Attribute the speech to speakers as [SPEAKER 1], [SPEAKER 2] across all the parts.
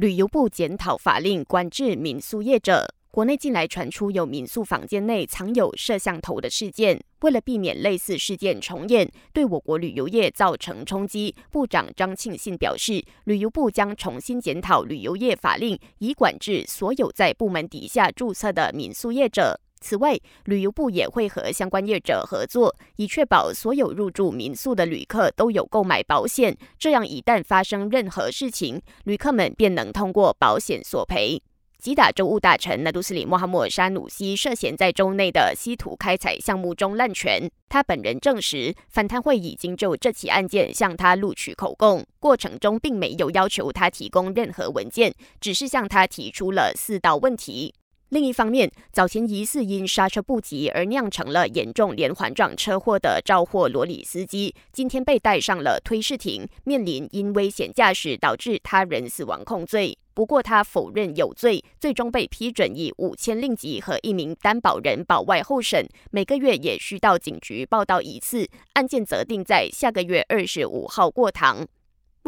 [SPEAKER 1] 旅游部检讨法令，管制民宿业者。国内近来传出有民宿房间内藏有摄像头的事件，为了避免类似事件重演，对我国旅游业造成冲击，部长张庆信表示，旅游部将重新检讨旅游业法令，以管制所有在部门底下注册的民宿业者。此外，旅游部也会和相关业者合作，以确保所有入住民宿的旅客都有购买保险。这样，一旦发生任何事情，旅客们便能通过保险索赔。吉打州务大臣纳杜斯里莫哈默沙努西涉嫌在州内的稀土开采项目中滥权，他本人证实，反贪会已经就这起案件向他录取口供，过程中并没有要求他提供任何文件，只是向他提出了四道问题。另一方面，早前疑似因刹车不及而酿成了严重连环撞车祸的肇祸罗里司机，今天被带上了推事庭，面临因危险驾驶导致他人死亡控罪。不过他否认有罪，最终被批准以五千令吉和一名担保人保外候审，每个月也需到警局报到一次。案件则定在下个月二十五号过堂。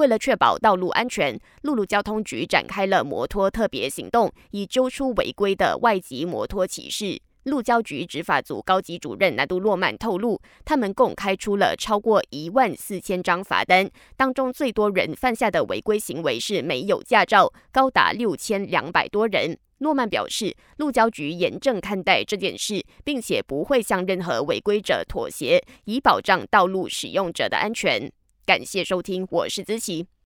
[SPEAKER 1] 为了确保道路安全，陆路交通局展开了摩托特别行动，以揪出违规的外籍摩托骑士。路交局执法组高级主任南都洛曼透露，他们共开出了超过一万四千张罚单，当中最多人犯下的违规行为是没有驾照，高达六千两百多人。诺曼表示，路交局严正看待这件事，并且不会向任何违规者妥协，以保障道路使用者的安全。感谢收听，我是子琪。